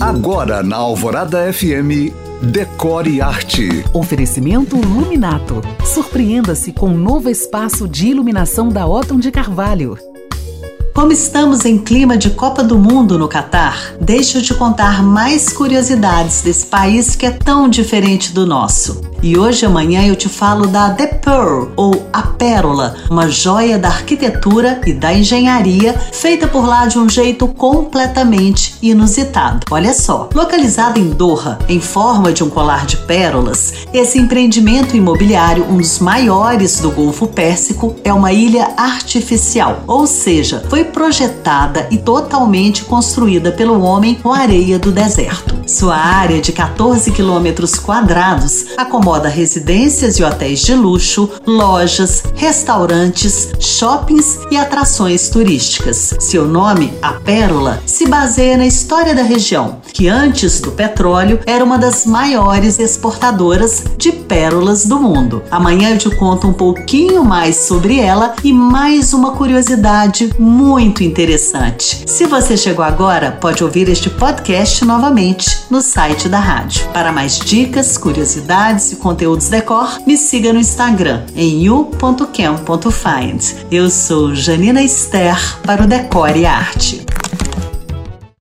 Agora na Alvorada FM, Decore Arte. Oferecimento Luminato. Surpreenda-se com um novo espaço de iluminação da Otton de Carvalho. Como estamos em clima de Copa do Mundo no Catar, deixa eu te contar mais curiosidades desse país que é tão diferente do nosso. E hoje amanhã eu te falo da The Pearl, ou a Pérola, uma joia da arquitetura e da engenharia feita por lá de um jeito completamente inusitado. Olha só, localizada em Doha, em forma de um colar de pérolas, esse empreendimento imobiliário, um dos maiores do Golfo Pérsico, é uma ilha artificial, ou seja, foi projetada e totalmente construída pelo homem com areia do deserto. Sua área de 14 quilômetros quadrados acomoda residências e hotéis de luxo, lojas, restaurantes, shoppings e atrações turísticas. Seu nome, a Pérola, se baseia na história da região, que antes do petróleo era uma das maiores exportadoras de pérolas do mundo. Amanhã eu te conto um pouquinho mais sobre ela e mais uma curiosidade muito interessante. Se você chegou agora, pode ouvir este podcast novamente no site da rádio. Para mais dicas, curiosidades e conteúdos decor, me siga no Instagram em you.cam.find. Eu sou Janina Esther para o Decore e Arte.